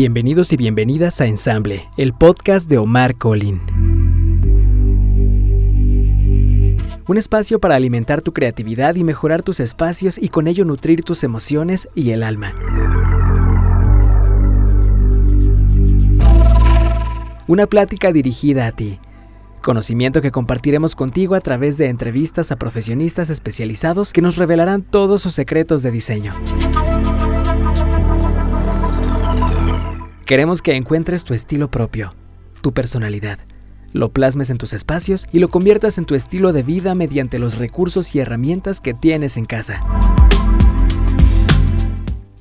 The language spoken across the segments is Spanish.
Bienvenidos y bienvenidas a Ensamble, el podcast de Omar Colin. Un espacio para alimentar tu creatividad y mejorar tus espacios y con ello nutrir tus emociones y el alma. Una plática dirigida a ti. Conocimiento que compartiremos contigo a través de entrevistas a profesionistas especializados que nos revelarán todos sus secretos de diseño. Queremos que encuentres tu estilo propio, tu personalidad, lo plasmes en tus espacios y lo conviertas en tu estilo de vida mediante los recursos y herramientas que tienes en casa.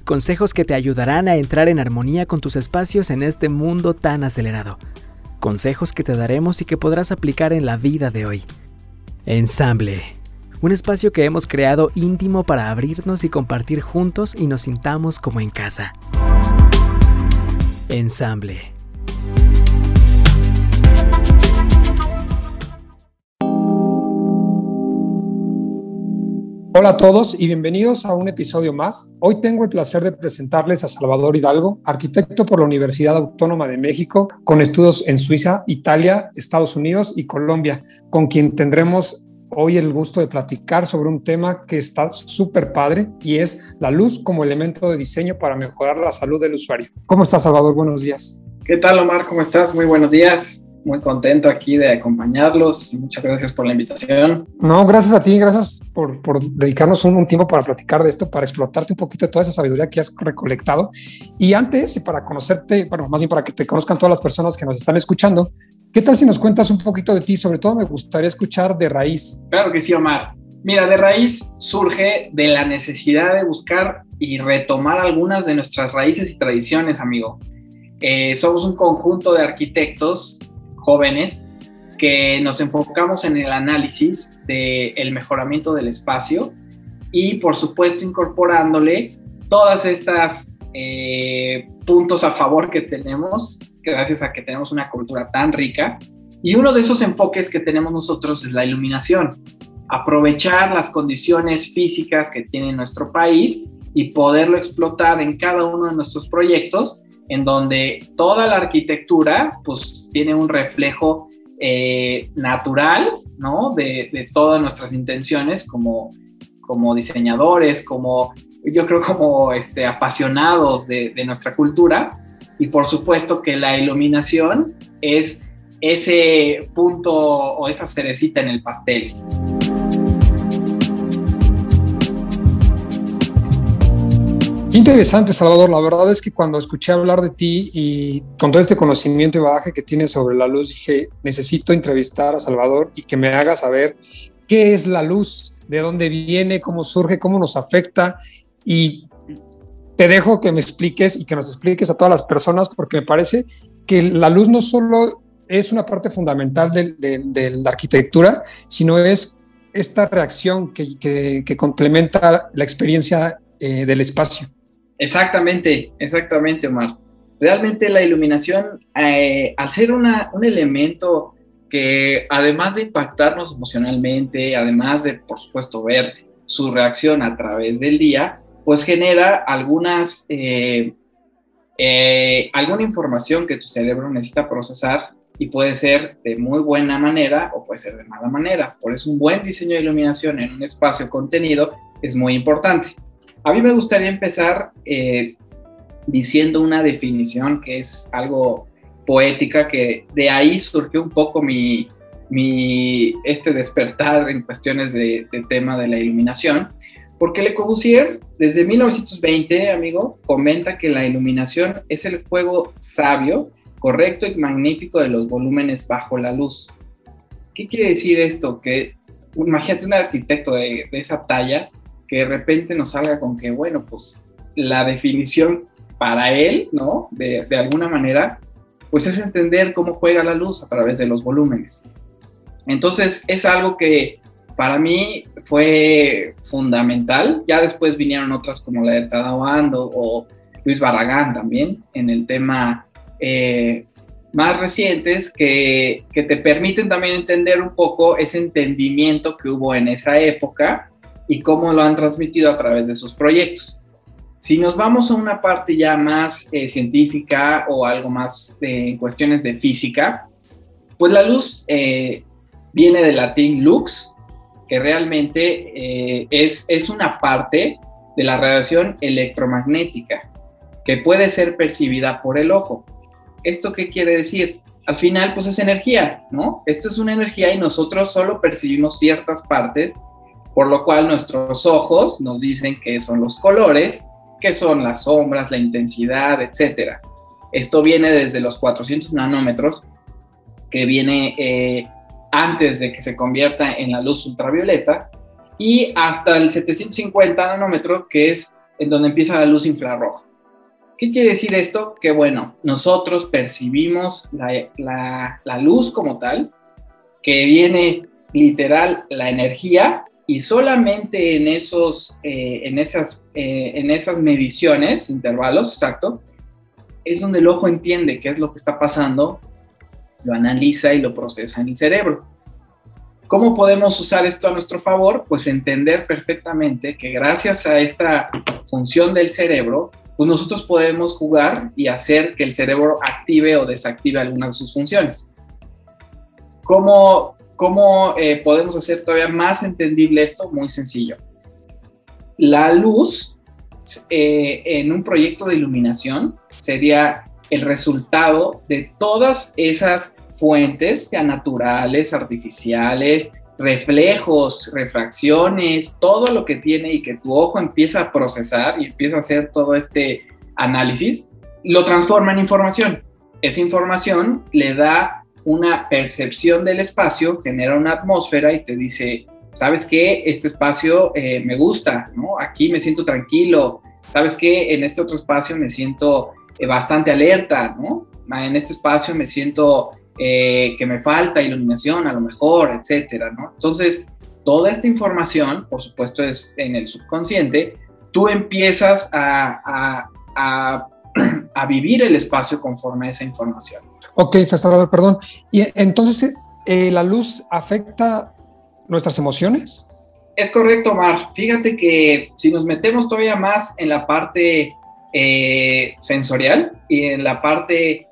Consejos que te ayudarán a entrar en armonía con tus espacios en este mundo tan acelerado. Consejos que te daremos y que podrás aplicar en la vida de hoy. Ensamble. Un espacio que hemos creado íntimo para abrirnos y compartir juntos y nos sintamos como en casa. Ensamble. Hola a todos y bienvenidos a un episodio más. Hoy tengo el placer de presentarles a Salvador Hidalgo, arquitecto por la Universidad Autónoma de México, con estudios en Suiza, Italia, Estados Unidos y Colombia, con quien tendremos hoy el gusto de platicar sobre un tema que está súper padre y es la luz como elemento de diseño para mejorar la salud del usuario. ¿Cómo estás, Salvador? Buenos días. ¿Qué tal, Omar? ¿Cómo estás? Muy buenos días. Muy contento aquí de acompañarlos. Muchas gracias por la invitación. No, gracias a ti, gracias por, por dedicarnos un, un, tiempo para platicar de esto, para explotarte un poquito de toda esa sabiduría que has recolectado. Y antes, para conocerte, bueno, más bien para que te conozcan todas las personas que nos están escuchando, ¿Qué tal si nos cuentas un poquito de ti? Sobre todo me gustaría escuchar de raíz. Claro que sí, Omar. Mira, de raíz surge de la necesidad de buscar y retomar algunas de nuestras raíces y tradiciones, amigo. Eh, somos un conjunto de arquitectos jóvenes que nos enfocamos en el análisis del mejoramiento del espacio y, por supuesto, incorporándole todas estas eh, puntos a favor que tenemos gracias a que tenemos una cultura tan rica. Y uno de esos enfoques que tenemos nosotros es la iluminación. Aprovechar las condiciones físicas que tiene nuestro país y poderlo explotar en cada uno de nuestros proyectos, en donde toda la arquitectura pues tiene un reflejo eh, natural, ¿no? De, todas nuestras intenciones como, como diseñadores, como yo creo como este, apasionados de nuestra cultura y por supuesto que la iluminación es ese punto o esa cerecita en el pastel. Interesante, Salvador. La verdad es que cuando escuché hablar de ti y con todo este conocimiento y bagaje que tienes sobre la luz, dije, necesito entrevistar a Salvador y que me haga saber qué es la luz, de dónde viene, cómo surge, cómo nos afecta y te dejo que me expliques y que nos expliques a todas las personas, porque me parece que la luz no solo es una parte fundamental de, la arquitectura, sino es esta reacción que, complementa la experiencia eh, del espacio. Exactamente, exactamente, Omar. Realmente la iluminación, eh, al ser un elemento que además de impactarnos emocionalmente, además de, por supuesto, ver su reacción a través del día, pues genera algunas, eh, eh, alguna información que tu cerebro necesita procesar y puede ser de muy buena manera o puede ser de mala manera. Por eso un buen diseño de iluminación en un espacio contenido es muy importante. A mí me gustaría empezar eh, diciendo una definición que es algo poética, que de ahí surgió un poco mi, este despertar en cuestiones de tema de la iluminación porque Le Corbusier, desde 1920, amigo, comenta que la iluminación es el juego sabio, correcto y magnífico de los volúmenes bajo la luz. ¿Qué quiere decir esto? Que imagínate un arquitecto de, esa talla que de repente nos salga con que, bueno, pues la definición para él, ¿no? De, alguna manera, pues es entender cómo juega la luz a través de los volúmenes. Entonces, es algo que para mí fue fundamental. Ya después vinieron otras como la de Tadao Ando o Luis Barragán también en el tema eh, más recientes que, que, te permiten también entender un poco ese entendimiento que hubo en esa época y cómo lo han transmitido a través de sus proyectos. Si nos vamos a una parte ya más eh, científica o algo más de cuestiones de física, pues la luz eh, viene del latín lux, que realmente eh, es, es una parte de la radiación electromagnética que puede ser percibida por el ojo. ¿Esto qué quiere decir? Al final, pues es energía, ¿no? Esto es una energía y nosotros solo percibimos ciertas partes, por lo cual nuestros ojos nos dicen que son los colores, que son las sombras, la intensidad, etc. Esto viene desde los 400 nanómetros, que viene eh, antes de que se convierta en la luz ultravioleta, y hasta el 750 nanómetros, que es en donde empieza la luz infrarroja. ¿Qué quiere decir esto? Que bueno, nosotros percibimos la, luz como tal, que viene literal la energía y solamente en, esos, eh, en, esas, eh, en esas mediciones, intervalos, exacto, es donde el ojo entiende qué es lo que está pasando, lo analiza y lo procesa en el cerebro. ¿Cómo podemos usar esto a nuestro favor? Pues entender perfectamente que gracias a esta función del cerebro, pues nosotros podemos jugar y hacer que el cerebro active o desactive algunas de sus funciones. ¿Cómo, cómo eh, podemos hacer todavía más entendible esto? Muy sencillo. La luz eh, en un proyecto de iluminación sería el resultado de todas esas fuentes ya naturales, artificiales, reflejos, refracciones, todo lo que tiene y que tu ojo empieza a procesar y empieza a hacer todo este análisis, lo transforma en información. Esa información le da una percepción del espacio, genera una atmósfera y te dice, ¿sabes qué? Este espacio eh, me gusta, ¿no? Aquí me siento tranquilo. ¿Sabes qué? En este otro espacio me siento bastante alerta, ¿no? En este espacio me siento eh, que me falta iluminación a lo mejor, etcétera, ¿no? Entonces, toda esta información, por supuesto, es en el subconsciente, tú empiezas a, a, a, vivir el espacio conforme a esa información. Ok, Festival, perdón. Y entonces, eh, ¿la luz afecta nuestras emociones? Es correcto, Mar. Fíjate que si nos metemos todavía más en la parte eh, sensorial y en la parte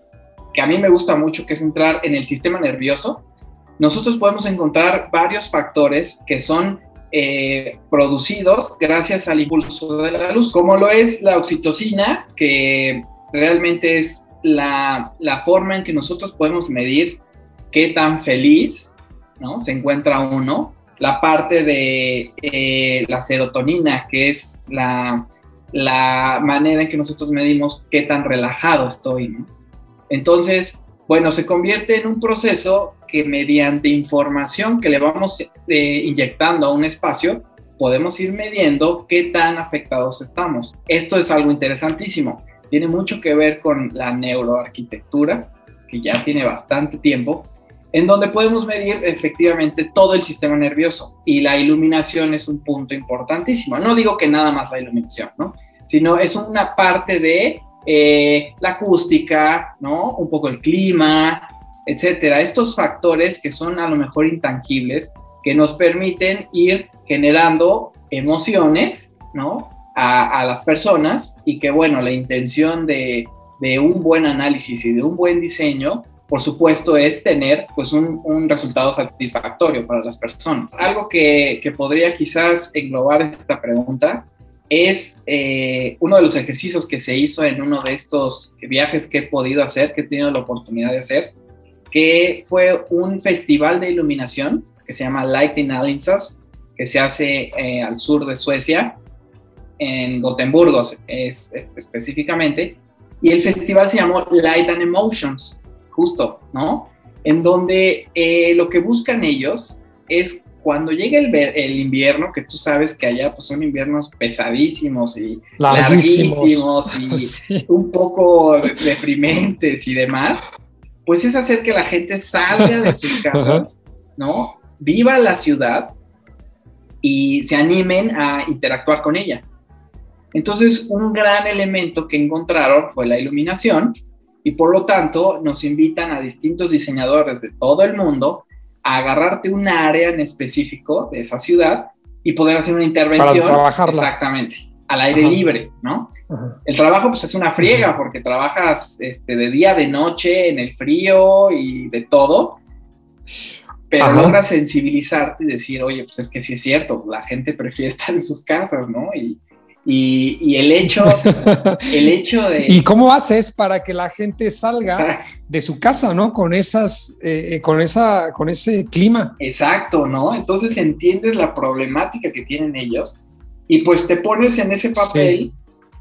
que a mí me gusta mucho, que es entrar en el sistema nervioso, nosotros podemos encontrar varios factores que son eh, producidos gracias al impulso de la luz, como lo es la oxitocina, que realmente es la, la forma en que nosotros podemos medir qué tan feliz ¿no? se encuentra uno, la parte de eh, la serotonina, que es la, la manera en que nosotros medimos qué tan relajado estoy. Entonces, bueno, se convierte en un proceso que mediante información que le vamos eh, inyectando a un espacio, podemos ir midiendo qué tan afectados estamos. Esto es algo interesantísimo. Tiene mucho que ver con la neuroarquitectura, que ya tiene bastante tiempo, en donde podemos medir efectivamente todo el sistema nervioso y la iluminación es un punto importantísimo. No digo que nada más la iluminación, ¿no? Sino es una parte de eh, la acústica, ¿no? Un poco el clima, etcétera. Estos factores que son a lo mejor intangibles, que nos permiten ir generando emociones, ¿no? A, las personas y que, bueno, la intención de, un buen análisis y de un buen diseño, por supuesto, es tener pues un, resultado satisfactorio para las personas. Algo que, que podría quizás englobar esta pregunta es eh, uno de los ejercicios que se hizo en uno de estos viajes que he podido hacer, que he tenido la oportunidad de hacer, que fue un festival de iluminación que se llama Lighting Alliances, que se hace eh, al sur de Suecia, en Gotemburgo es, específicamente, y el festival se llamó Light and Emotions, justo, ¿no? En donde eh, lo que buscan ellos es cuando llega el, el, invierno, que tú sabes que allá pues son inviernos pesadísimos y larguísimos, y un poco deprimentes y demás, pues es hacer que la gente salga de sus casas, ¿no? Viva la ciudad y se animen a interactuar con ella. Entonces, un gran elemento que encontraron fue la iluminación y por lo tanto nos invitan a distintos diseñadores de todo el mundo agarrarte un área en específico de esa ciudad y poder hacer una intervención. Para trabajarla. Exactamente, al aire libre, ¿no? El trabajo pues es una friega porque trabajas este, de día, de noche, en el frío y de todo, pero logras sensibilizarte y decir, oye, pues es que sí es cierto, la gente prefiere estar en sus casas, ¿no? Y, y, el hecho, el hecho de... ¿Y cómo haces para que la gente salga de su casa, ¿no? Con esas, eh, eh, con esa, con ese clima. Exacto, ¿no? Entonces entiendes la problemática que tienen ellos y pues te pones en ese papel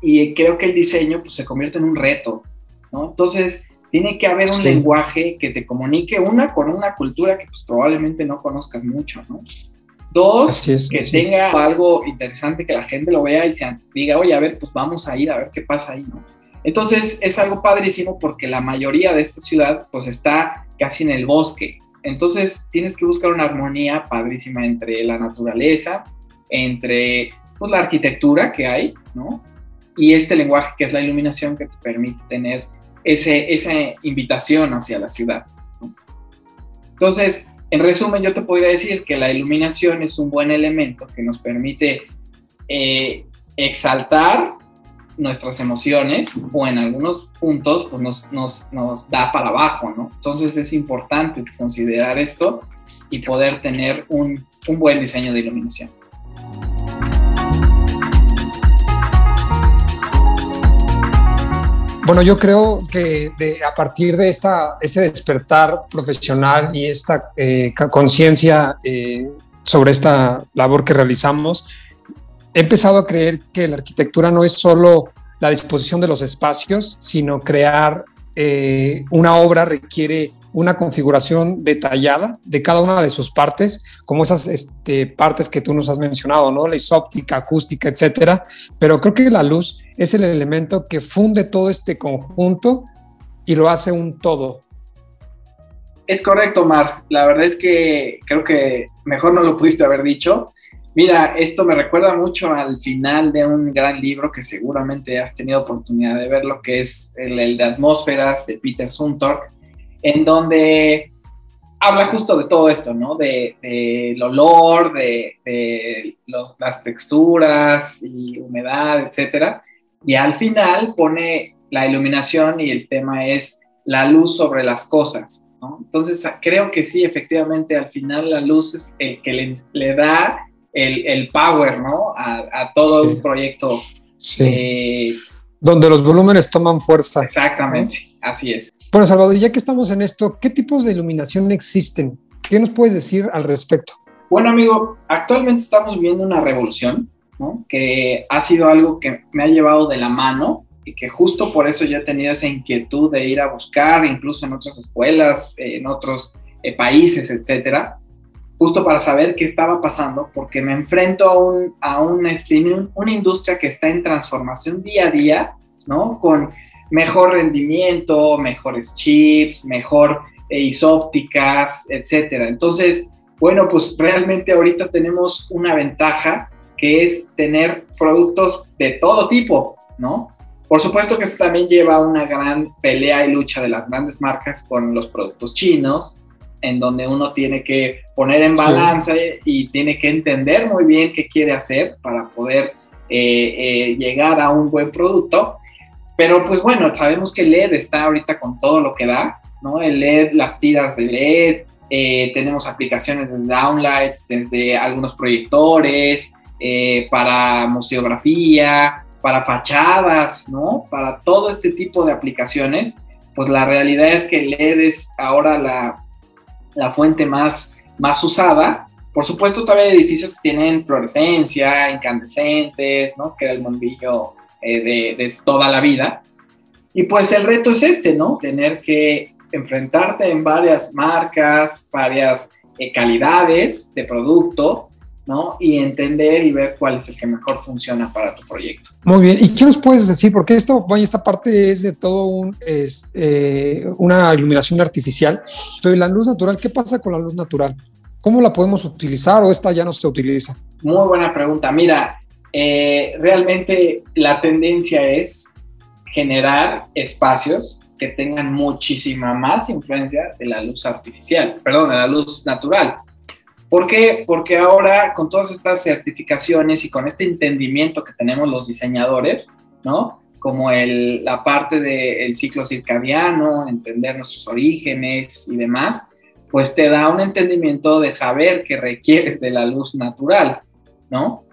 y creo que el diseño pues se convierte en un reto, ¿no? Entonces tiene que haber un lenguaje que te comunique una con una cultura que pues probablemente no conozcas mucho, ¿no? Dos, que tenga algo interesante que la gente lo vea y se diga, oye, a ver, pues vamos a ir a ver qué pasa ahí, ¿no? Entonces es algo padrísimo porque la mayoría de esta ciudad pues está casi en el bosque. Entonces tienes que buscar una armonía padrísima entre la naturaleza, entre pues, la arquitectura que hay, ¿no? Y este lenguaje que es la iluminación que te permite tener ese, esa invitación hacia la ciudad. ¿no? Entonces, en resumen, yo te podría decir que la iluminación es un buen elemento que nos permite eh, exaltar nuestras emociones o en algunos puntos pues nos, nos, nos, da para abajo, ¿no? Entonces es importante considerar esto y poder tener un, un buen diseño de iluminación. Bueno, yo creo que a partir de esta, este despertar profesional y esta eh, conciencia eh, sobre esta labor que realizamos, he empezado a creer que la arquitectura no es solo la disposición de los espacios, sino crear eh, una obra requiere una configuración detallada de cada una de sus partes, como esas este, partes que tú nos has mencionado, ¿no? La isóptica, acústica, etcétera. Pero creo que la luz es el elemento que funde todo este conjunto y lo hace un todo. Es correcto, Mar. La verdad es que creo que mejor no lo pudiste haber dicho. Mira, esto me recuerda mucho al final de un gran libro que seguramente has tenido oportunidad de ver, lo que es el, el de Atmósferas de Peter Zumthor en donde habla justo de todo esto, ¿no? De, el olor, de, las texturas y humedad, etcétera. Y al final pone la iluminación y el tema es la luz sobre las cosas, ¿no? Entonces creo que sí, efectivamente, al final la luz es el que le, da el, power, ¿no? A, todo un proyecto. Sí. Eh, donde los volúmenes toman fuerza. Exactamente, así es. Bueno, Salvador, ya que estamos en esto, ¿qué tipos de iluminación existen? ¿Qué nos puedes decir al respecto? Bueno, amigo, actualmente estamos viviendo una revolución, ¿no? Que ha sido algo que me ha llevado de la mano y que justo por eso yo he tenido esa inquietud de ir a buscar, incluso en otras escuelas, en otros eh, países, etcétera, justo para saber qué estaba pasando, porque me enfrento a, un, a un, este, una industria que está en transformación día a día, ¿no? Con mejor rendimiento, mejores chips, mejor eh, isópticas, etcétera. Entonces, bueno, pues realmente ahorita tenemos una ventaja que es tener productos de todo tipo, ¿no? Por supuesto que esto también lleva a una gran pelea y lucha de las grandes marcas con los productos chinos, en donde uno tiene que poner en balanza y tiene que entender muy bien qué quiere hacer para poder eh, eh, llegar a un buen producto. Pero pues bueno, sabemos que LED está ahorita con todo lo que da, ¿no? El LED, las tiras de LED, eh, tenemos aplicaciones de downlights, desde algunos proyectores, para museografía, para fachadas, ¿no? Para todo este tipo de aplicaciones, pues la realidad es que LED es ahora la, la fuente más, más usada. Por supuesto, todavía hay edificios que tienen fluorescencia, incandescentes, ¿no? Que era el bombillo eh, de, toda la vida. Y pues el reto es este, ¿no? Tener que enfrentarte en varias marcas, varias eh, calidades de producto, ¿no? Y entender y ver cuál es el que mejor funciona para tu proyecto. Muy bien. ¿Y qué nos puedes decir? Porque esto, bueno, esta parte es de todo un, es, eh, una iluminación artificial, pero la luz natural, ¿qué pasa con la luz natural? ¿Cómo la podemos utilizar o esta ya no se utiliza? Muy buena pregunta. Mira, eh, realmente la tendencia es generar espacios que tengan muchísima más influencia de la luz artificial, perdón, de la luz natural. ¿Por qué? Porque ahora con todas estas certificaciones y con este entendimiento que tenemos los diseñadores, ¿no? Como la parte del ciclo circadiano, entender nuestros orígenes y demás, pues te da un entendimiento de saber que requieres de la luz natural, ¿no?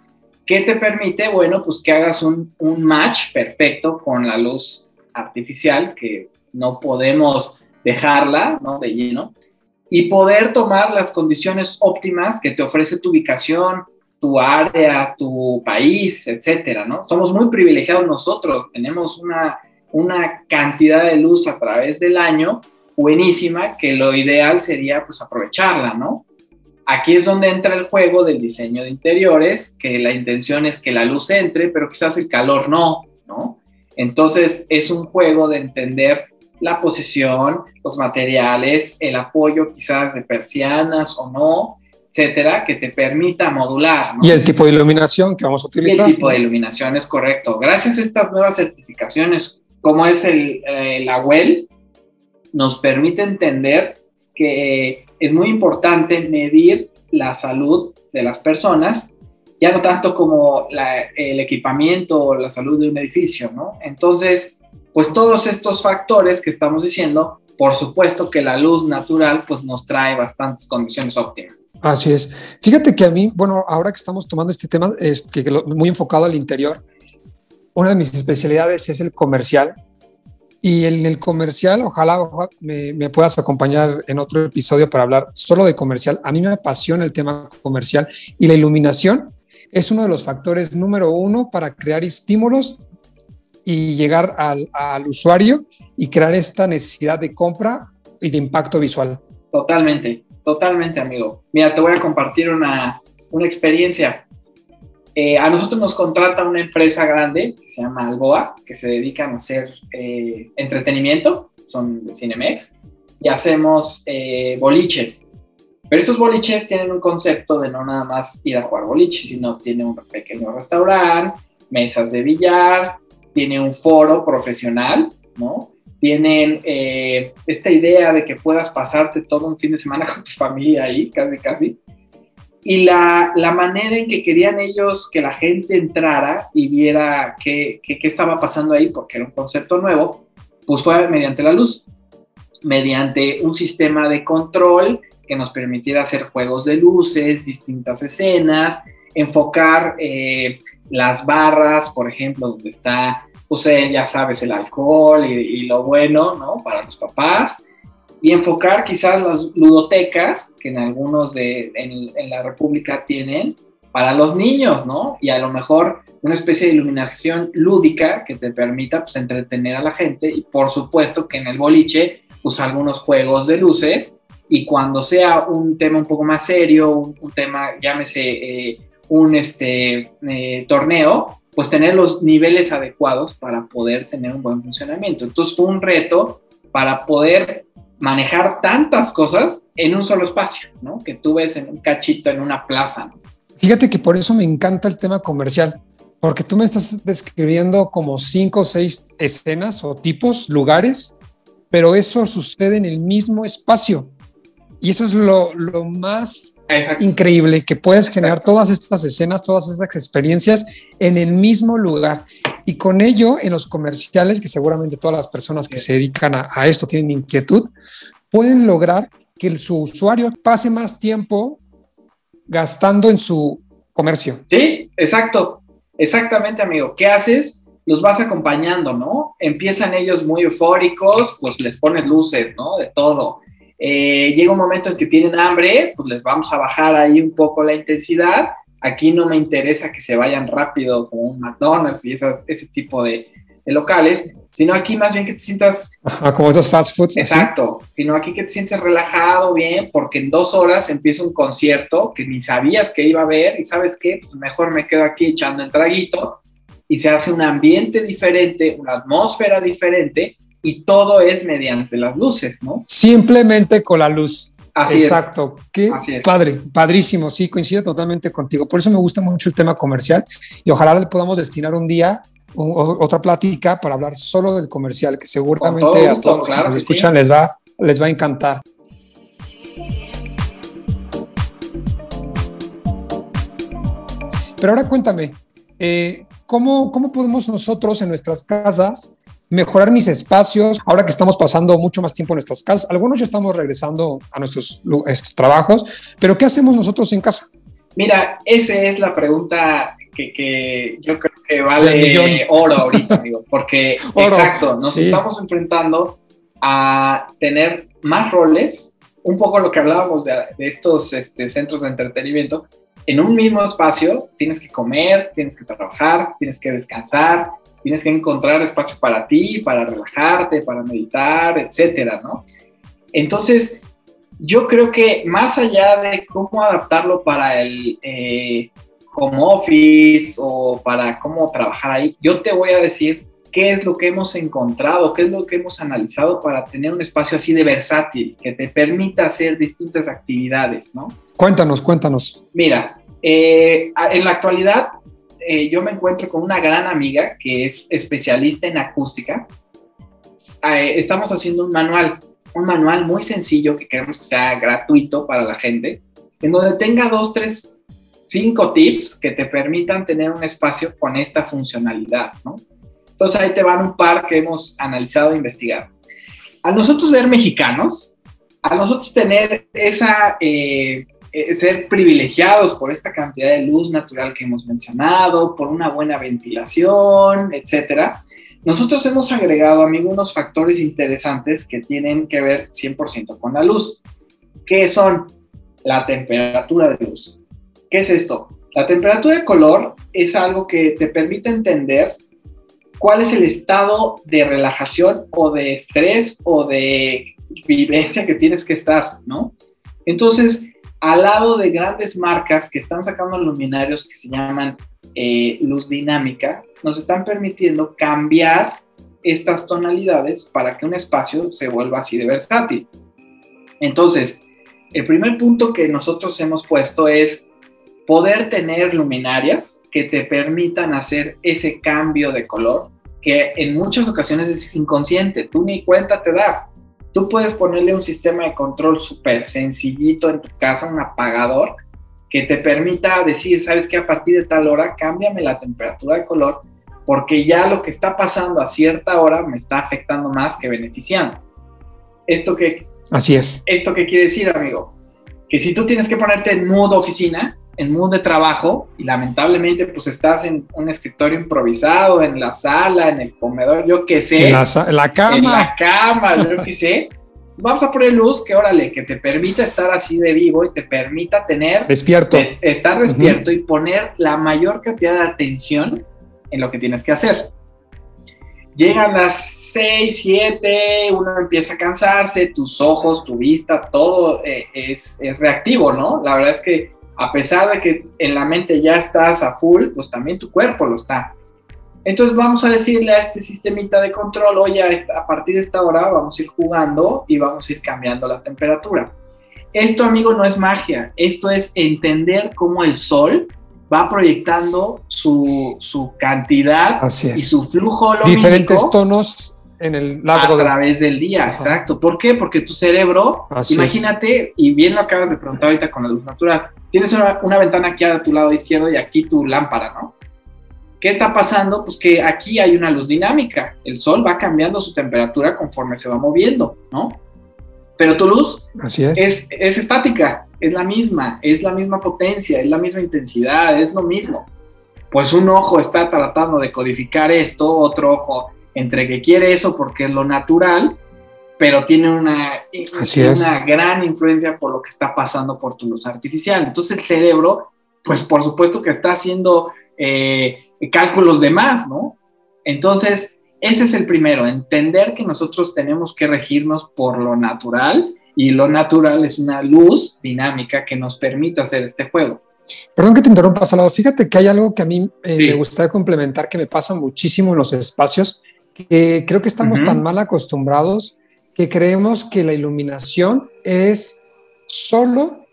¿Qué te permite? Bueno, pues que hagas un, un match perfecto con la luz artificial, que no podemos dejarla, ¿no? De lleno, y poder tomar las condiciones óptimas que te ofrece tu ubicación, tu área, tu país, etcétera, ¿no? Somos muy privilegiados nosotros, tenemos una, una cantidad de luz a través del año buenísima que lo ideal sería pues aprovecharla, ¿no? Aquí es donde entra el juego del diseño de interiores, que la intención es que la luz entre, pero quizás el calor no, ¿no? Entonces es un juego de entender la posición, los materiales, el apoyo quizás de persianas o no, etcétera, que te permita modular. Y el tipo de iluminación que vamos a utilizar. el tipo de iluminación es correcto. Gracias a estas nuevas certificaciones, como es el, eh, la WELL, nos permite entender que es muy importante medir la salud de las personas, ya no tanto como el equipamiento o la salud de un edificio, ¿no? Entonces, pues todos estos factores que estamos diciendo, por supuesto que la luz natural pues nos trae bastantes condiciones óptimas. Así es. Fíjate que a mí, bueno, ahora que estamos tomando este tema, es que muy enfocado al interior, una de mis especialidades es el comercial y en el comercial, ojalá, me, puedas acompañar en otro episodio para hablar solo de comercial. A mí me apasiona el tema comercial y la iluminación es uno de los factores número uno para crear estímulos y llegar al, al usuario y crear esta necesidad de compra y de impacto visual. Totalmente, totalmente, amigo. Mira, te voy a compartir una, una experiencia. Eh, a nosotros nos contrata una empresa grande que se llama Alboa, que se dedican a hacer eh, entretenimiento, son de Cinemex, y hacemos eh, boliches. Pero estos boliches tienen un concepto de no nada más ir a jugar boliches, sino tiene un pequeño restaurante, mesas de billar, tiene un foro profesional, ¿no? Tienen esta idea de que puedas pasarte todo un fin de semana con tu familia ahí, casi, casi y la, la, manera en que querían ellos que la gente entrara y viera qué, qué, estaba pasando ahí, porque era un concepto nuevo, pues fue mediante la luz, mediante un sistema de control que nos permitiera hacer juegos de luces, distintas escenas, enfocar eh, las barras, por ejemplo, donde está, pues eh, ya sabes, el alcohol y, y, lo bueno, ¿no? Para los papás, y enfocar quizás las ludotecas que en algunos de en, la República tienen para los niños, ¿no? Y a lo mejor una especie de iluminación lúdica que te permita pues entretener a la gente y por supuesto que en el boliche pues algunos juegos de luces y cuando sea un tema un poco más serio, un, tema, llámese eh, un este, eh, torneo, pues tener los niveles adecuados para poder tener un buen funcionamiento. Entonces fue un reto para poder manejar tantas cosas en un solo espacio, ¿no? Que tú ves en un cachito, en una plaza. Fíjate que por eso me encanta el tema comercial, porque tú me estás describiendo como cinco o seis escenas o tipos, lugares, pero eso sucede en el mismo espacio. Y eso es lo, lo más increíble, que puedes generar todas estas escenas, todas estas experiencias en el mismo lugar. Y con ello, en los comerciales, que seguramente todas las personas que se dedican a, esto tienen inquietud, pueden lograr que su usuario pase más tiempo gastando en su comercio. Sí, exacto, exactamente, amigo. ¿Qué haces? Los vas acompañando, ¿no? Empiezan ellos muy eufóricos, pues les pones luces, ¿no? De todo. Eh, llega un momento en que tienen hambre, pues les vamos a bajar ahí un poco la intensidad Aquí no me interesa que se vayan rápido como un McDonald's y esas, ese tipo de, locales, sino aquí más bien que te sientas... como esos fast foods. Exacto, sino aquí que te sientes relajado, bien, porque en dos horas empieza un concierto que ni sabías que iba a haber y sabes qué, pues mejor me quedo aquí echando el traguito y se hace un ambiente diferente, una atmósfera diferente y todo es mediante las luces, ¿no? Simplemente con la luz. Así Exacto. Qué padre, padrísimo. Sí, coincido totalmente contigo. Por eso me gusta mucho el tema comercial y ojalá le podamos destinar un día otra plática para hablar solo del comercial, que seguramente a todos los que nos escuchan les, va, les va a encantar. Pero ahora cuéntame, eh, ¿cómo, ¿cómo podemos nosotros en nuestras casas mejorar mis espacios ahora que estamos pasando mucho más tiempo en nuestras casas? Algunos ya estamos regresando a nuestros, estos trabajos, pero ¿qué hacemos nosotros en casa? Mira, esa es la pregunta que, yo creo que vale oro ahorita, amigo, porque exacto, nos estamos enfrentando a tener más roles, un poco lo que hablábamos de, estos este, centros de entretenimiento, en un mismo espacio tienes que comer, tienes que trabajar, tienes que descansar, tienes que encontrar espacio para ti, para relajarte, para meditar, etcétera, ¿no? Entonces, yo creo que más allá de cómo adaptarlo para el eh, home office o para cómo trabajar ahí, yo te voy a decir qué es lo que hemos encontrado, qué es lo que hemos analizado para tener un espacio así de versátil, que te permita hacer distintas actividades, ¿no? Cuéntanos, cuéntanos. Mira, eh, en la actualidad eh, yo me encuentro con una gran amiga que es especialista en acústica. estamos haciendo un manual un manual muy sencillo que queremos que sea gratuito para la gente, en donde tenga dos, tres, cinco tips que te permitan tener un espacio con esta funcionalidad, ¿no? Entonces ahí te van un par que hemos analizado e investigado. A nosotros ser mexicanos, a nosotros tener esa, eh, eh, ser privilegiados por esta cantidad de luz natural que hemos mencionado, por una buena ventilación, etcétera, nosotros hemos agregado, amigo, unos factores interesantes que tienen que ver 100% con la luz, que son la temperatura de luz. ¿Qué es esto? La temperatura de color es algo que te permite entender cuál es el estado de relajación o de estrés o de vivencia que tienes que estar, ¿no? Entonces, al lado de grandes marcas que están sacando luminarios que se llaman eh, luz dinámica, nos están permitiendo cambiar estas tonalidades para que un espacio se vuelva así de versátil. Entonces, el primer punto que nosotros hemos puesto es poder tener luminarias que te permitan hacer ese cambio de color, que en muchas ocasiones es inconsciente, tú ni cuenta te das. Tú puedes ponerle un sistema de control súper sencillito en tu casa, un apagador, que te permita decir, sabes que a partir de tal hora cámbiame la temperatura de color porque ya lo que está pasando a cierta hora me está afectando más que beneficiando. ¿Esto qué, Así es. ¿Esto qué quiere decir, amigo? Que si tú tienes que ponerte en modo oficina, en modo de trabajo, y lamentablemente pues estás en un escritorio improvisado, en la sala, en el comedor, yo qué sé. En la, la cama. En la cama, yo qué sé vamos a poner luz que, órale, que te permita estar así de vivo y te permita tener... Despierto. estar despierto y poner la mayor cantidad de atención en lo que tienes que hacer. Llegan las 6, 7, uno empieza a cansarse, tus ojos, tu vista, todo eh, es, es reactivo, ¿no? La verdad es que a pesar de que en la mente ya estás a full, pues también tu cuerpo lo está. Entonces vamos a decirle a este sistemita de control, oye, a, partir de esta hora vamos a ir jugando y vamos a ir cambiando la temperatura. Esto, amigo, no es magia, esto es entender cómo el sol va proyectando su, su cantidad y su flujo Diferentes tonos en el largo a través del día, exacto. ¿Por qué? Porque tu cerebro, imagínate, y bien lo acabas de preguntar ahorita con la luz natural, tienes una, una ventana aquí a tu lado izquierdo y aquí tu lámpara, ¿no? ¿Qué está pasando? Pues que aquí hay una luz dinámica. El sol va cambiando su temperatura conforme se va moviendo, ¿no? Pero tu luz Así es. es. estática, es la misma, es la misma potencia, es la misma intensidad, es lo mismo. Pues un ojo está tratando de codificar esto, otro ojo entre que quiere eso porque es lo natural, pero tiene una, una gran influencia por lo que está pasando por tu luz artificial. Entonces el cerebro, pues por supuesto que está haciendo eh, cálculos de más, ¿no? Entonces, ese es el primero, entender que nosotros tenemos que regirnos por lo natural y lo natural es una luz dinámica que nos permite hacer este juego. Perdón que te interrumpa, Salvador. Fíjate que hay algo que a mí eh, me gustaría complementar que me pasa muchísimo en los espacios, que creo que estamos tan mal acostumbrados que creemos que la iluminación es solo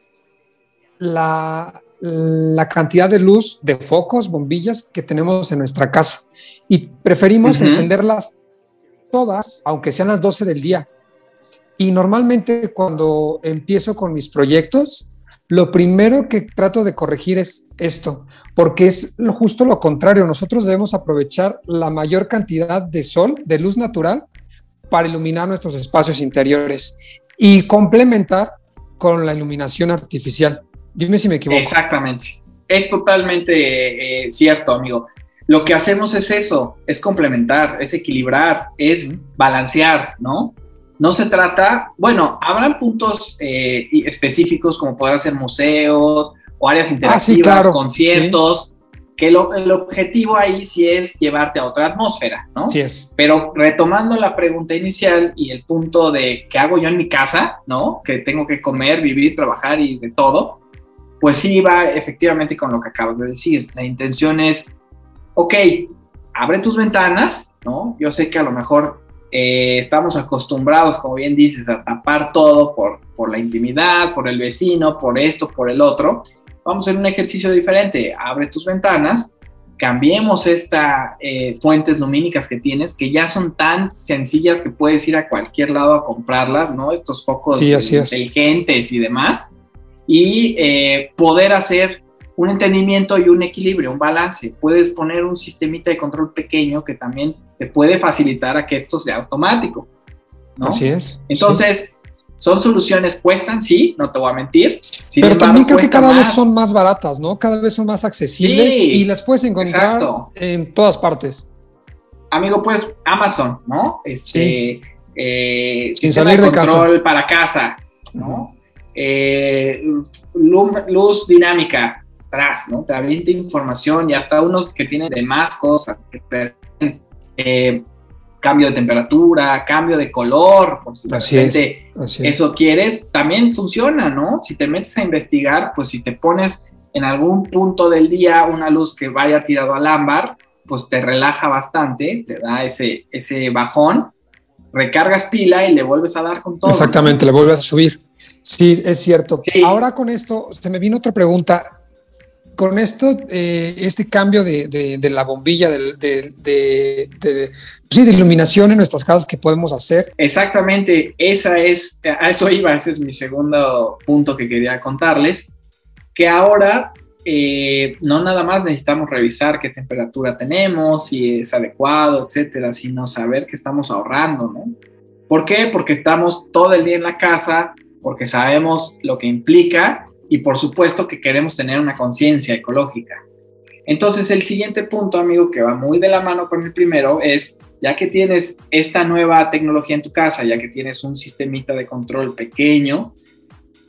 la, la cantidad de luz de focos, bombillas que tenemos en nuestra casa. Y preferimos encenderlas todas, aunque sean las 12 del día. Y normalmente cuando empiezo con mis proyectos, lo primero que trato de corregir es esto, porque es lo, justo lo contrario. Nosotros debemos aprovechar la mayor cantidad de sol, de luz natural, para iluminar nuestros espacios interiores y complementar con la iluminación artificial. Dime si me equivoco. Exactamente. Es totalmente eh, cierto, amigo. Lo que hacemos es eso, es complementar, es equilibrar, es balancear, ¿no? No se trata, bueno, habrán puntos eh, específicos como podrán ser museos o áreas ah, interactivas, conciertos, que el objetivo ahí sí es llevarte a otra atmósfera, ¿no? Sí es. Pero retomando la pregunta inicial y el punto de qué hago yo en mi casa, ¿no? Que tengo que comer, vivir, trabajar y de todo, pues sí va efectivamente con lo que acabas de decir. La intención es, ok, abre tus ventanas, ¿no? Yo sé que a lo mejor eh, estamos acostumbrados, como bien dices, a tapar todo por, por la intimidad, por el vecino, por esto, por el otro. Vamos a hacer un ejercicio diferente. Abre tus ventanas, cambiemos estas eh, fuentes lumínicas que tienes, que ya son tan sencillas que puedes ir a cualquier lado a comprarlas, ¿no? Estos focos inteligentes y demás. Y eh, poder hacer un entendimiento y un equilibrio, un balance. Puedes poner un sistemita de control pequeño que también te puede facilitar a que esto sea automático. Así es. Entonces, son soluciones, cuestan, sí, no te voy a mentir. Pero también creo que cada vez son más baratas, ¿no? Cada vez son más accesibles y las puedes encontrar en todas partes. Amigo, pues Amazon, ¿no? Este, eh, Sin salir de, control para casa, ¿no? Eh, luz dinámica, atrás, ¿no? Te avienta información y hasta unos que tienen de más cosas, que eh, cambio de temperatura, cambio de color, por si eso quieres, también funciona, ¿no? Si te metes a investigar, pues si te pones en algún punto del día una luz que vaya tirado al ámbar, pues te relaja bastante, te da ese, ese bajón, recargas pila y le vuelves a dar con todo. Exactamente, le vuelves a subir. Sí, es cierto. Ahora con esto, se me vino otra pregunta con esto, eh, este cambio de, la bombilla, de, de iluminación en nuestras casas que podemos hacer. Exactamente, esa es, a eso iba, ese es mi segundo punto que quería contarles, que ahora eh, no nada más necesitamos revisar qué temperatura tenemos, si es adecuado, etcétera, sino saber que estamos ahorrando, ¿no? ¿Por qué? Porque estamos todo el día en la casa, porque sabemos lo que implica y por supuesto que queremos tener una conciencia ecológica. Entonces el siguiente punto, amigo, que va muy de la mano con el primero, es, ya que tienes esta nueva tecnología en tu casa, ya que tienes un sistemita de control pequeño,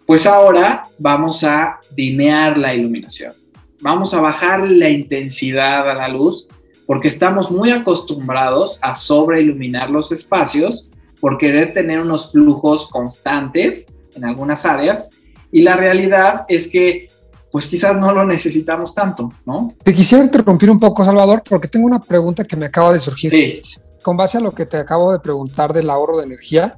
pues ahora vamos a dimear la iluminación. Vamos a bajar la intensidad a la luz porque estamos muy acostumbrados a sobreiluminar los espacios por querer tener unos flujos constantes en algunas áreas y la realidad es que pues quizás no lo necesitamos tanto, ¿no? Te quisiera interrumpir un poco, Salvador, porque tengo una pregunta que me acaba de surgir. Sí. Con base a lo que te acabo de preguntar del ahorro de energía,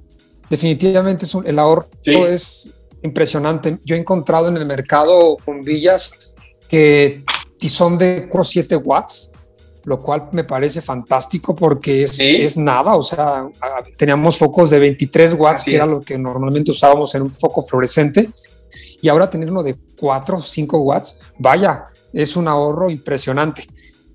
definitivamente es el ahorro es impresionante. Yo he encontrado en el mercado bombillas que son de 7 watts, lo cual me parece fantástico porque es, es nada, o sea, teníamos focos de 23 watts, que era lo que normalmente usábamos en un foco fluorescente, y ahora tener uno de 4 o 5 watts, vaya, es un ahorro impresionante.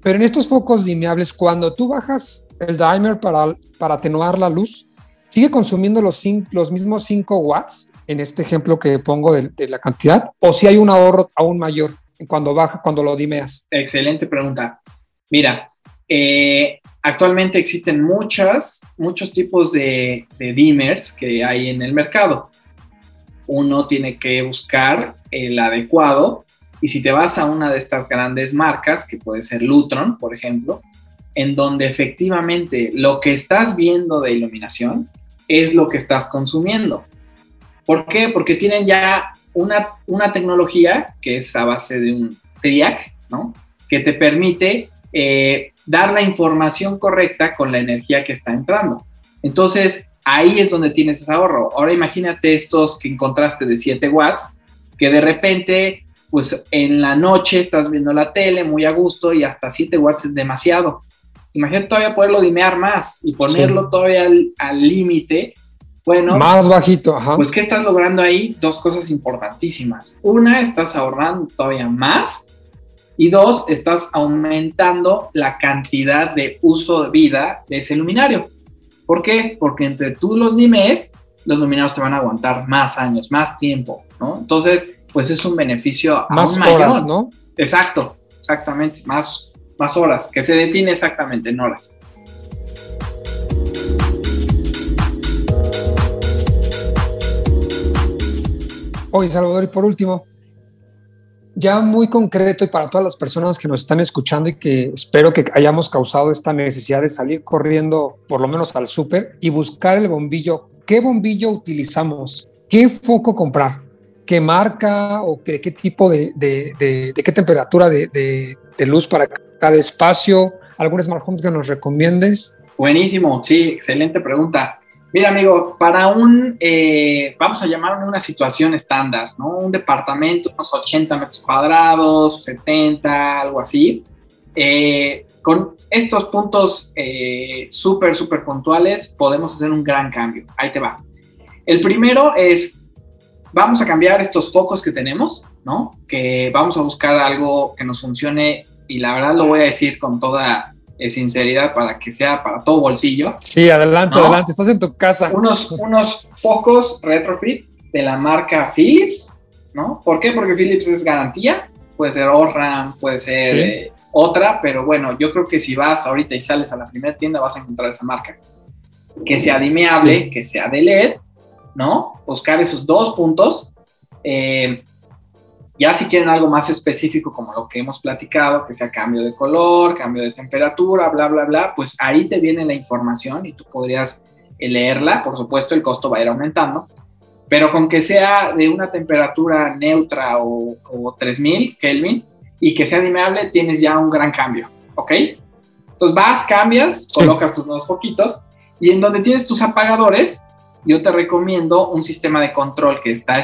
Pero en estos focos dimeables, cuando tú bajas el dimer para, para atenuar la luz, sigue consumiendo los, los mismos 5 watts, en este ejemplo que pongo de, la cantidad, o si hay un ahorro aún mayor cuando baja, cuando lo dimeas. Excelente pregunta. Mira, eh, actualmente existen muchas, muchos tipos de, de dimmers que hay en el mercado uno tiene que buscar el adecuado y si te vas a una de estas grandes marcas, que puede ser Lutron, por ejemplo, en donde efectivamente lo que estás viendo de iluminación es lo que estás consumiendo. ¿Por qué? Porque tienen ya una, una tecnología que es a base de un TRIAC, ¿no? Que te permite eh, dar la información correcta con la energía que está entrando. Entonces, ahí es donde tienes ese ahorro. Ahora imagínate estos que encontraste de 7 watts, que de repente, pues en la noche estás viendo la tele muy a gusto y hasta 7 watts es demasiado. Imagínate todavía poderlo dimear más y ponerlo todavía al límite, Bueno, más bajito, ajá. Pues, ¿qué estás logrando ahí? Dos cosas importantísimas. Una, estás ahorrando todavía más. Y dos, estás aumentando la cantidad de uso de vida de ese luminario. ¿Por qué? Porque entre tú los dimes, los luminarios te van a aguantar más años, más tiempo, ¿no? Entonces, pues es un beneficio más horas, ¿no? Exacto, exactamente, más, más horas, que se define exactamente en horas. Oye, Salvador, y por último, ya muy concreto y para todas las personas que nos están escuchando y que espero que hayamos causado esta necesidad de salir corriendo por lo menos al súper y buscar el bombillo. ¿Qué bombillo utilizamos? ¿Qué foco comprar? ¿Qué marca o qué, qué tipo de, de, qué temperatura de, luz para cada espacio? ¿Algún smart que nos recomiendes? Buenísimo, sí, excelente pregunta. Mira, amigo, para un, eh, vamos a llamarlo una situación estándar, ¿no? Un departamento, unos 80 metros cuadrados, 70, algo así. Eh, con estos puntos eh, súper, súper puntuales, podemos hacer un gran cambio. Ahí te va. El primero es, vamos a cambiar estos focos que tenemos, ¿no? Que vamos a buscar algo que nos funcione y la verdad lo voy a decir con toda sinceridad para que sea para todo bolsillo. Sí, adelante, adelante, estás en tu casa. Unos, unos pocos retrofit de la marca Philips, ¿no? ¿Por qué? Porque Philips es garantía, puede ser Orram, puede ser eh, otra, pero bueno, yo creo que si vas ahorita y sales a la primera tienda vas a encontrar esa marca. Que sea dimeable, que sea de LED, ¿no? Buscar esos dos puntos. Eh, ya si quieren algo más específico, como lo que hemos platicado, que sea cambio de color, cambio de temperatura, bla, bla, bla, pues ahí te viene la información y tú podrías eh, leerla. Por supuesto, el costo va a ir aumentando, pero con que sea de una temperatura neutra o, 3000 Kelvin y que sea dimeable, tienes ya un gran cambio, ¿ok? Entonces vas, cambias, colocas tus nuevos poquitos y en donde tienes tus apagadores, yo te recomiendo un sistema de control que está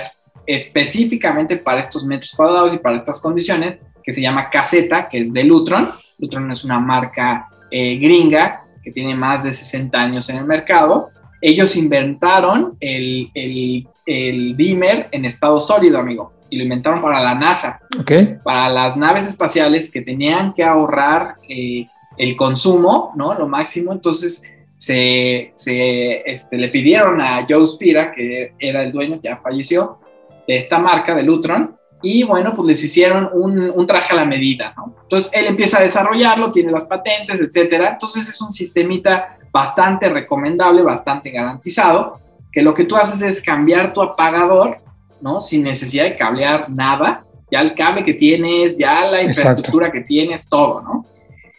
específicamente para estos metros cuadrados y para estas condiciones, que se llama Caseta, que es de Lutron. Lutron es una marca eh, gringa que tiene más de 60 años en el mercado. Ellos inventaron el, el, el dimmer en estado sólido, amigo, y lo inventaron para la NASA, okay. para las naves espaciales que tenían que ahorrar eh, el consumo, ¿no? Lo máximo. Entonces, se, se este, le pidieron a Joe Spira, que era el dueño, ya falleció, de esta marca, de Lutron, y bueno, pues les hicieron un, traje a la medida, ¿no? Entonces él empieza a desarrollarlo, tiene las patentes, etcétera. Entonces es un sistemita bastante recomendable, bastante garantizado, que lo que tú haces es cambiar tu apagador, ¿no? Sin necesidad de cablear nada, ya el cable que tienes, ya la infraestructura que tienes, todo, ¿no?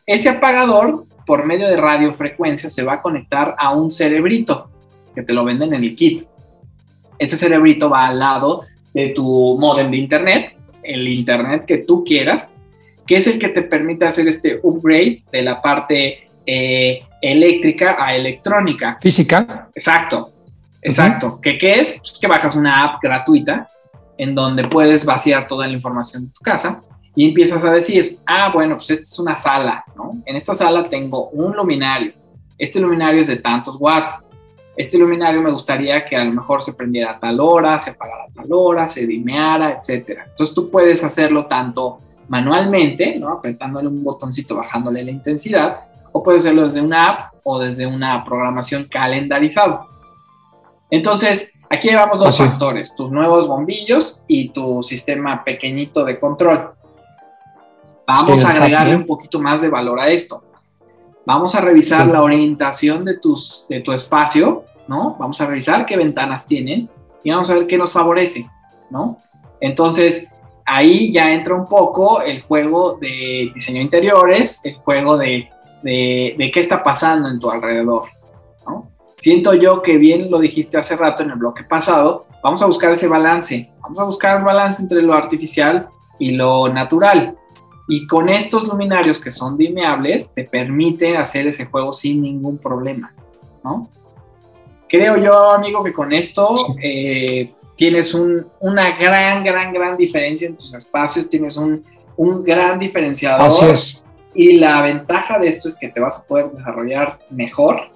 Ese apagador, por medio de radiofrecuencia, se va a conectar a un cerebrito que te lo venden en el kit. Ese cerebrito va al lado de tu modem de internet, el internet que tú quieras, que es el que te permite hacer este upgrade de la parte eh, eléctrica a electrónica. Física. Exacto, exacto. ¿Qué, ¿Qué es? Pues que bajas una app gratuita en donde puedes vaciar toda la información de tu casa y empiezas a decir, ah, bueno, pues esta es una sala, ¿no? En esta sala tengo un luminario. Este luminario es de tantos watts este luminario me gustaría que a lo mejor se prendiera a tal hora, se apagara a tal hora, se dimeara, etcétera. Entonces tú puedes hacerlo tanto manualmente, ¿no? apretándole un botoncito, bajándole la intensidad, o puedes hacerlo desde una app o desde una programación calendarizada. Entonces, aquí llevamos dos factores, tus nuevos bombillos y tu sistema pequeñito de control. Vamos a agregarle un poquito más de valor a esto. Vamos a revisar la orientación de, tus, de tu espacio, ¿no? Vamos a revisar qué ventanas tienen y vamos a ver qué nos favorece, ¿no? Entonces, ahí ya entra un poco el juego de diseño de interiores, el juego de, de, de, qué está pasando en tu alrededor, ¿no? Siento yo que bien lo dijiste hace rato en el bloque pasado, vamos a buscar ese balance, vamos a buscar el balance entre lo artificial y lo natural, y con estos luminarios que son dimeables, te permite hacer ese juego sin ningún problema, ¿no? Creo yo, amigo, que con esto eh, tienes una gran, gran, gran diferencia en tus espacios, tienes un, un gran diferenciador. Así es. Y la ventaja de esto es que te vas a poder desarrollar mejor,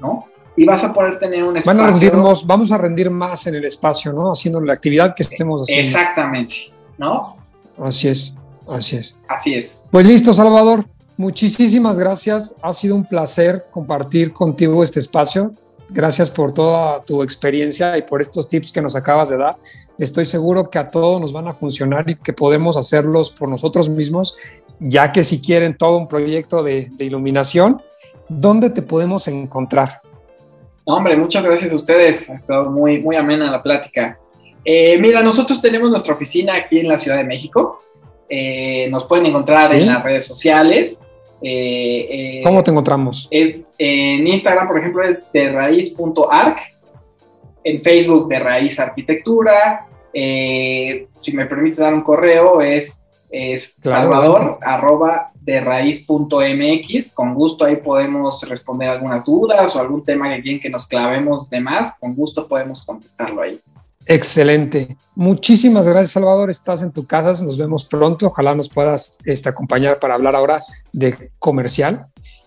¿no? y vas a poder tener un espacio. Van a rendirnos, vamos a rendir más en el espacio, ¿no? Haciendo la actividad que estemos haciendo. Exactamente, ¿no? Así es, así es. Así es. Pues listo, Salvador. Muchísimas gracias. Ha sido un placer compartir contigo este espacio. Gracias por toda tu experiencia y por estos tips que nos acabas de dar. Estoy seguro que a todos nos van a funcionar y que podemos hacerlos por nosotros mismos, ya que si quieren todo un proyecto de, iluminación, ¿dónde te podemos encontrar? hombre, muchas gracias a ustedes. Ha estado muy, muy amena la plática. Eh, mira, nosotros tenemos nuestra oficina aquí en la Ciudad de México. Eh, nos pueden encontrar en las redes sociales. Eh, ¿Cómo te encontramos? En, Instagram, por ejemplo, es de raíz.arc. En Facebook, de raíz arquitectura. si me permites dar un correo, es, es salvador arroba de raíz.mx. Con gusto ahí podemos responder algunas dudas o algún tema que quieren que nos clavemos de más. Con gusto podemos contestarlo ahí. Excelente. Muchísimas gracias, Salvador. Estás en tu casa. Nos vemos pronto. Ojalá nos puedas este, acompañar para hablar ahora de comercial.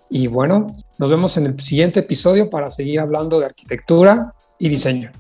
Y bueno, nos vemos en el siguiente episodio para seguir hablando de arquitectura y diseño.